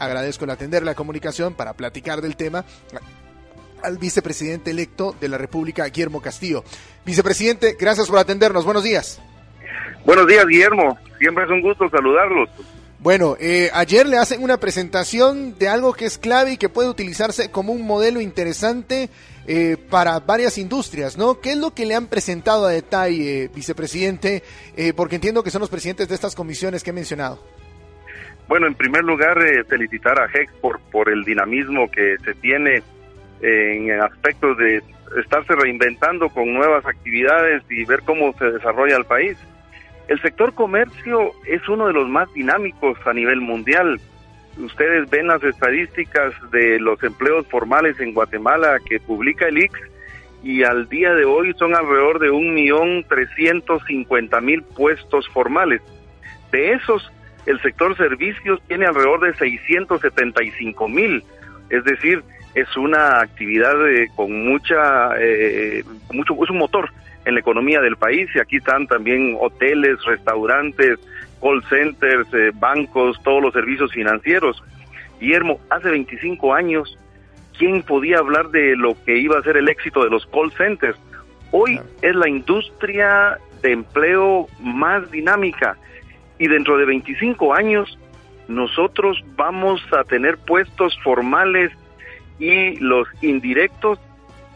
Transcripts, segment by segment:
Agradezco el atender la comunicación para platicar del tema al vicepresidente electo de la República, Guillermo Castillo. Vicepresidente, gracias por atendernos. Buenos días. Buenos días, Guillermo. Siempre es un gusto saludarlos. Bueno, eh, ayer le hacen una presentación de algo que es clave y que puede utilizarse como un modelo interesante eh, para varias industrias, ¿no? ¿Qué es lo que le han presentado a detalle, vicepresidente? Eh, porque entiendo que son los presidentes de estas comisiones que he mencionado. Bueno, en primer lugar, eh, felicitar a HEC por, por el dinamismo que se tiene en aspectos de estarse reinventando con nuevas actividades y ver cómo se desarrolla el país. El sector comercio es uno de los más dinámicos a nivel mundial. Ustedes ven las estadísticas de los empleos formales en Guatemala que publica el IX y al día de hoy son alrededor de un millón trescientos cincuenta mil puestos formales. De esos, el sector servicios tiene alrededor de 675 mil, es decir, es una actividad con mucha, eh, mucho, es un motor en la economía del país y aquí están también hoteles, restaurantes, call centers, eh, bancos, todos los servicios financieros. Guillermo, hace 25 años, ¿quién podía hablar de lo que iba a ser el éxito de los call centers? Hoy es la industria de empleo más dinámica y dentro de 25 años nosotros vamos a tener puestos formales y los indirectos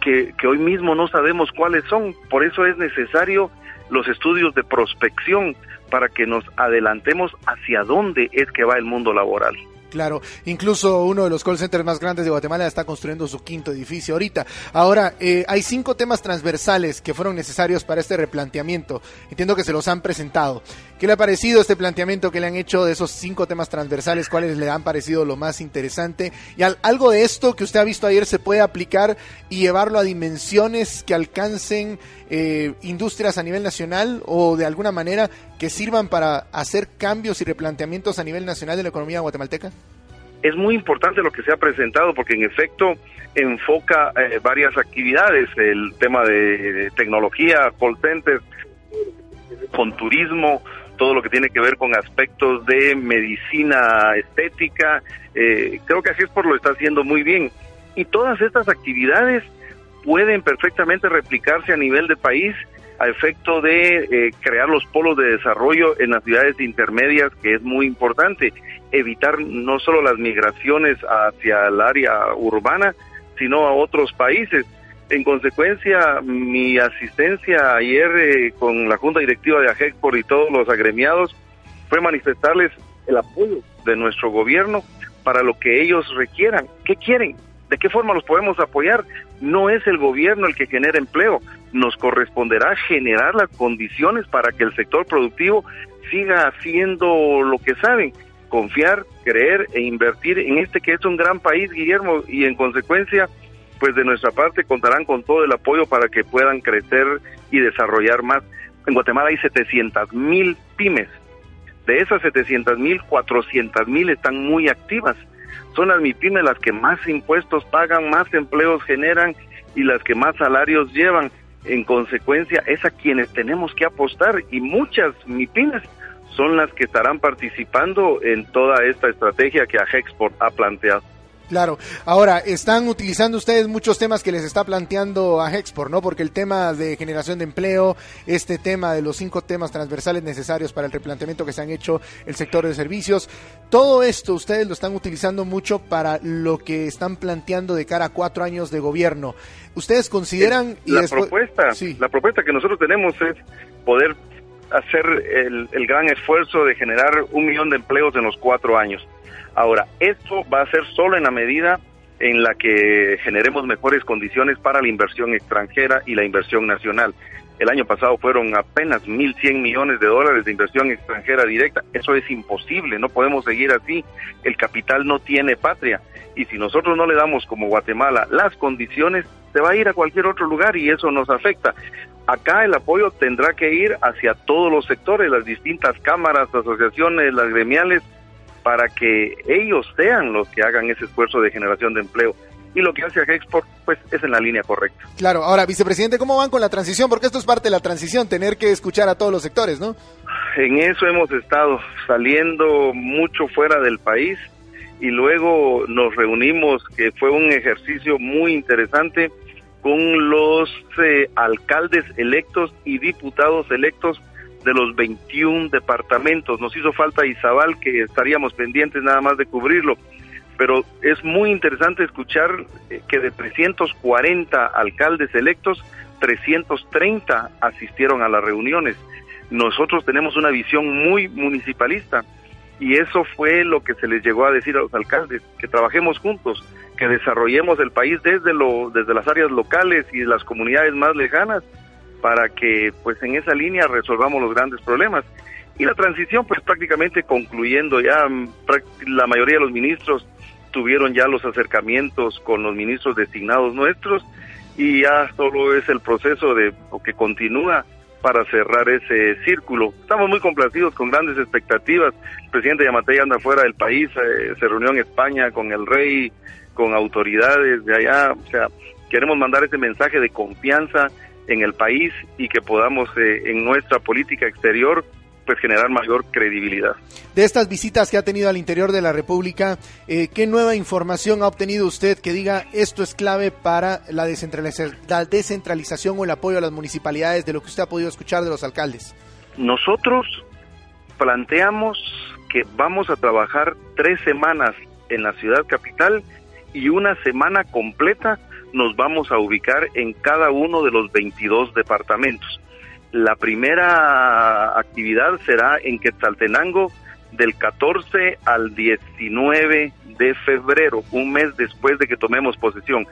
que, hoy mismo no sabemos cuáles son. Por eso es necesario los estudios de prospección para que nos adelantemos hacia dónde es que va el mundo laboral. Claro, incluso uno de los call centers más grandes de Guatemala está construyendo su quinto edificio ahorita. Ahora, eh, hay cinco temas transversales que fueron necesarios para este replanteamiento. Entiendo que se los han presentado. ¿Qué le ha parecido este planteamiento que le han hecho de esos cinco temas transversales? ¿Cuáles le han parecido lo más interesante? Y algo de esto que usted ha visto ayer se puede aplicar y llevarlo a dimensiones que alcancen eh, industrias a nivel nacional o de alguna manera que sirvan para hacer cambios y replanteamientos a nivel nacional de la economía guatemalteca? Es muy importante lo que se ha presentado porque en efecto enfoca eh, varias actividades, el tema de, tecnología, call con turismo, todo lo que tiene que ver con aspectos de medicina estética, eh, creo que así es por lo está haciendo muy bien. Y todas estas actividades pueden perfectamente replicarse a nivel de país a efecto de eh, crear los polos de desarrollo en las ciudades intermedias, que es muy importante, evitar no solo las migraciones hacia el área urbana, sino a otros países. En consecuencia, mi asistencia ayer eh, con la Junta Directiva de AGECPOR y todos los agremiados fue manifestarles el apoyo de nuestro gobierno para lo que ellos requieran. ¿Qué quieren? ¿De qué forma los podemos apoyar? No es el gobierno el que genera empleo, nos corresponderá generar las condiciones para que el sector productivo siga haciendo lo que saben, confiar, creer e invertir en este que es un gran país, Guillermo, y en consecuencia, pues de nuestra parte contarán con todo el apoyo para que puedan crecer y desarrollar más. En Guatemala hay 700 mil pymes. De esas 700 mil, 400 mil están muy activas son las MIPIMES las que más impuestos pagan, más empleos generan y las que más salarios llevan. En consecuencia, es a quienes tenemos que apostar y muchas MIPIMES son las que estarán participando en toda esta estrategia que Agexport ha planteado. Claro. Ahora, están utilizando ustedes muchos temas que les está planteando a Hexport, ¿no? Porque el tema de generación de empleo, este tema de los cinco temas transversales necesarios para el replanteamiento que se han hecho el sector de servicios, todo esto ustedes lo están utilizando mucho para lo que están planteando de cara a cuatro años de gobierno. ¿Ustedes consideran... La propuesta, sí. la propuesta que nosotros tenemos es poder hacer el, el gran esfuerzo de generar un millón de empleos en los cuatro años. Ahora, esto va a ser solo en la medida en la que generemos mejores condiciones para la inversión extranjera y la inversión nacional. el año pasado fueron apenas 1.100 millones de dólares de inversión extranjera directa. Eso es imposible, no podemos seguir así. El capital no tiene patria. Y si nosotros no le damos como Guatemala las condiciones, se va a ir a cualquier otro lugar y eso nos afecta. Acá el apoyo tendrá que ir hacia todos los sectores, las distintas cámaras, asociaciones, las gremiales, para que ellos sean los que hagan ese esfuerzo de generación de empleo y lo que hace a Export pues es en la línea correcta. Claro, ahora vicepresidente, ¿cómo van con la transición? Porque esto es parte de la transición, tener que escuchar a todos los sectores, ¿no? En eso hemos estado saliendo mucho fuera del país y luego nos reunimos, que fue un ejercicio muy interesante con los eh, alcaldes electos y diputados electos de los 21 departamentos. Nos hizo falta Izabal, que estaríamos pendientes nada más de cubrirlo pero es muy interesante escuchar eh, que de 340 alcaldes electos, 330 asistieron a las reuniones. Nosotros tenemos una visión muy municipalista y eso fue lo que se les llegó a decir a los alcaldes, que trabajemos juntos, que desarrollemos el país desde lo desde las áreas locales y las comunidades más lejanas para que pues en esa línea resolvamos los grandes problemas. Y la transición pues prácticamente concluyendo ya mm, la mayoría de los ministros tuvieron ya los acercamientos con los ministros designados nuestros y ya solo es el proceso de que continúa para cerrar ese círculo. Estamos muy complacidos con grandes expectativas. El presidente Yamatei anda fuera del país, eh, se reunió en España con el rey, con autoridades de allá. O sea, queremos mandar ese mensaje de confianza en el país y que podamos eh, en nuestra política exterior pues generar mayor credibilidad. De estas visitas que ha tenido al interior de la República, eh, ¿qué nueva información ha obtenido usted que diga esto es clave para la, la descentralización o el apoyo a las municipalidades de lo que usted ha podido escuchar de los alcaldes? Nosotros planteamos que vamos a trabajar tres semanas en la ciudad capital y una semana completa nos vamos a ubicar en cada uno de los 22 departamentos. La primera actividad será en Quetzaltenango del 14 al 19 de febrero, un mes después de que tomemos posesión.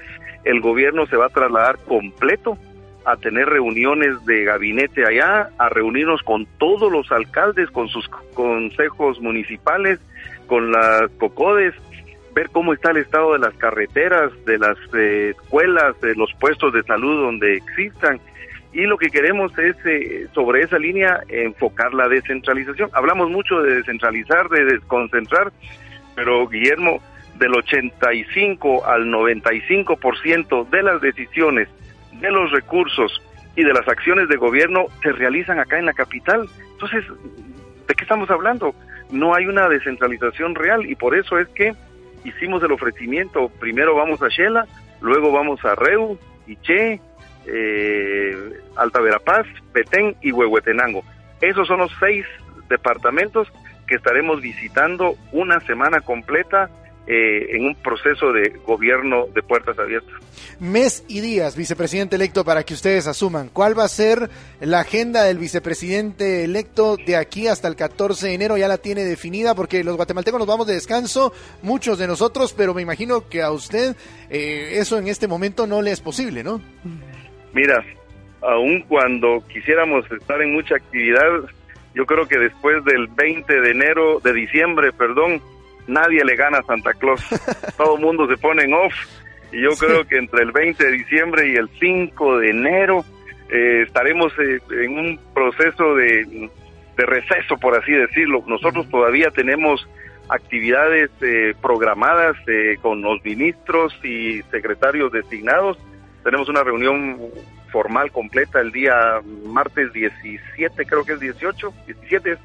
El gobierno se va a trasladar completo a tener reuniones de gabinete allá, a reunirnos con todos los alcaldes, con sus consejos municipales, con las COCODES, ver cómo está el estado de las carreteras, de las eh, escuelas, de los puestos de salud donde existan y lo que queremos es eh, sobre esa línea enfocar la descentralización. Hablamos mucho de descentralizar, de desconcentrar, pero Guillermo, del 85 al 95% de las decisiones, de los recursos y de las acciones de gobierno se realizan acá en la capital. Entonces, ¿de qué estamos hablando? No hay una descentralización real y por eso es que hicimos el ofrecimiento. Primero vamos a Shela, luego vamos a Reu, Che eh, Alta Verapaz, Petén y Huehuetenango. Esos son los seis departamentos que estaremos visitando una semana completa eh, en un proceso de gobierno de puertas abiertas. Mes y días, vicepresidente electo, para que ustedes asuman. ¿Cuál va a ser la agenda del vicepresidente electo de aquí hasta el 14 de enero? Ya la tiene definida porque los guatemaltecos nos vamos de descanso, muchos de nosotros, pero me imagino que a usted eh, eso en este momento no le es posible, ¿no? Mira, aun cuando quisiéramos estar en mucha actividad, yo creo que después del 20 de enero, de diciembre, perdón, nadie le gana a Santa Claus. Todo el mundo se pone en off. Y yo creo que entre el 20 de diciembre y el 5 de enero eh, estaremos eh, en un proceso de, receso, por así decirlo. Nosotros todavía tenemos actividades eh, programadas con los ministros y secretarios designados tenemos una reunión formal completa el día martes 17, creo que es 18, 17,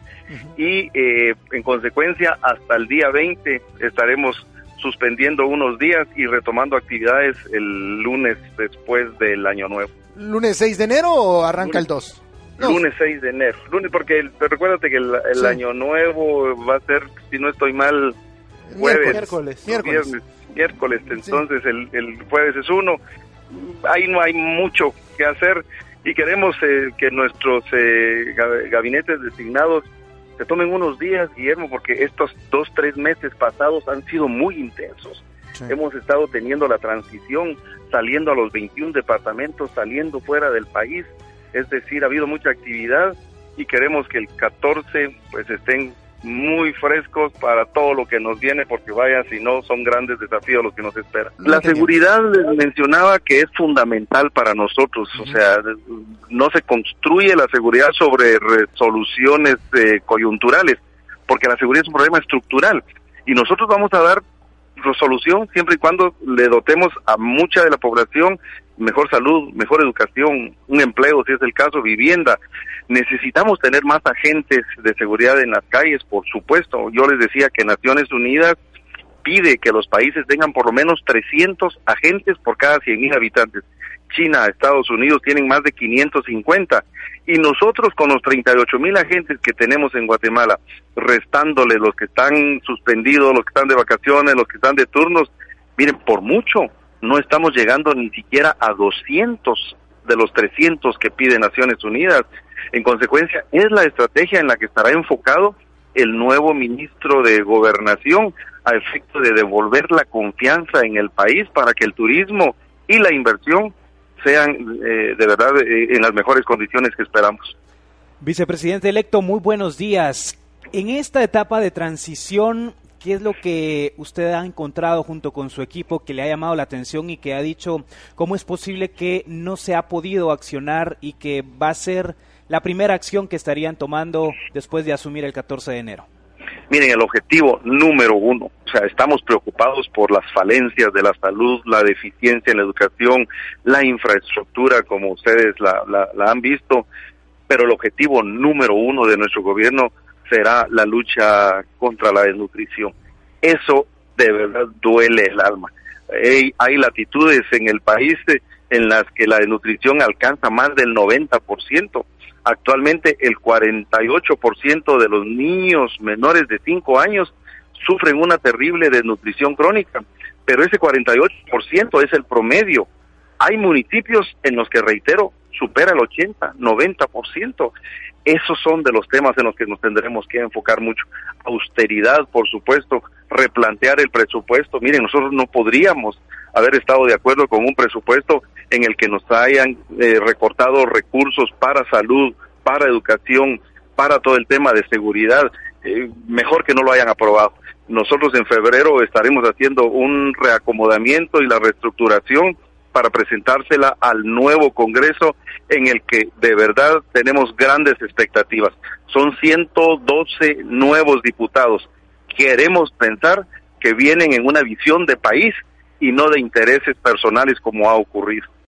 y eh, en consecuencia hasta el día 20 estaremos suspendiendo unos días y retomando actividades el lunes después del año nuevo. ¿Lunes 6 de enero o arranca el 2? Lunes 6 de enero. Lunes porque recuérdate que el, año nuevo va a ser, si no estoy mal, jueves. Miércoles. Miércoles. miércoles. Entonces el, el jueves es uno ahí no hay mucho que hacer y queremos eh, que nuestros eh, gabinetes designados se tomen unos días, Guillermo, porque estos dos, tres meses pasados han sido muy intensos. Hemos estado teniendo la transición, saliendo a los 21 departamentos, saliendo fuera del país. es decir, ha habido mucha actividad y queremos que el 14 pues estén muy frescos para todo lo que nos viene, porque vaya, si no, son grandes desafíos los que nos esperan. La seguridad les mencionaba que es fundamental para nosotros, o sea, no se construye la seguridad sobre resoluciones eh, coyunturales, porque la seguridad es un problema estructural y nosotros vamos a dar resolución siempre y cuando le dotemos a mucha de la población mejor salud, mejor educación, un empleo si es el caso, vivienda. Necesitamos tener más agentes de seguridad en las calles, por supuesto. Yo les decía que Naciones Unidas pide que los países tengan por lo menos 300 agentes por cada 100.000 habitantes. China, Estados Unidos tienen más de 550 y nosotros con los 38 mil agentes que tenemos en Guatemala, restándole los que están suspendidos, los que están de vacaciones, los que están de turnos, miren, por mucho, no estamos llegando ni siquiera a 200 de los 300 que pide Naciones Unidas. En consecuencia, es la estrategia en la que estará enfocado el nuevo ministro de Gobernación a efecto de devolver la confianza en el país para que el turismo y la inversión sean eh, de verdad eh, en las mejores condiciones que esperamos. Vicepresidente electo, muy buenos días. En esta etapa de transición, ¿qué es lo que usted ha encontrado junto con su equipo que le ha llamado la atención y que ha dicho cómo es posible que no se ha podido accionar y que va a ser la primera acción que estarían tomando después de asumir el 14 de enero? Miren, el objetivo número uno, o sea, estamos preocupados por las falencias de la salud, la deficiencia en la educación, la infraestructura, como ustedes la, la, han visto, pero el objetivo número uno de nuestro gobierno será la lucha contra la desnutrición. Eso de verdad duele el alma. Hay, latitudes en el país en las que la desnutrición alcanza más del 90%. Actualmente el 48% de los niños menores de 5 años sufren una terrible desnutrición crónica, pero ese 48% es el promedio. Hay municipios en los que, reitero, supera el 80, 90%. Esos son de los temas en los que nos tendremos que enfocar mucho. Austeridad, por supuesto, replantear el presupuesto. Miren, nosotros no podríamos haber estado de acuerdo con un presupuesto en el que nos hayan eh, recortado recursos para salud, para educación, para todo el tema de seguridad. Eh, mejor que no lo hayan aprobado. Nosotros en febrero estaremos haciendo un reacomodamiento y la reestructuración para presentársela al nuevo Congreso en el que de verdad tenemos grandes expectativas. Son 112 nuevos diputados. Queremos pensar que vienen en una visión de país y no de intereses personales como ha ocurrido.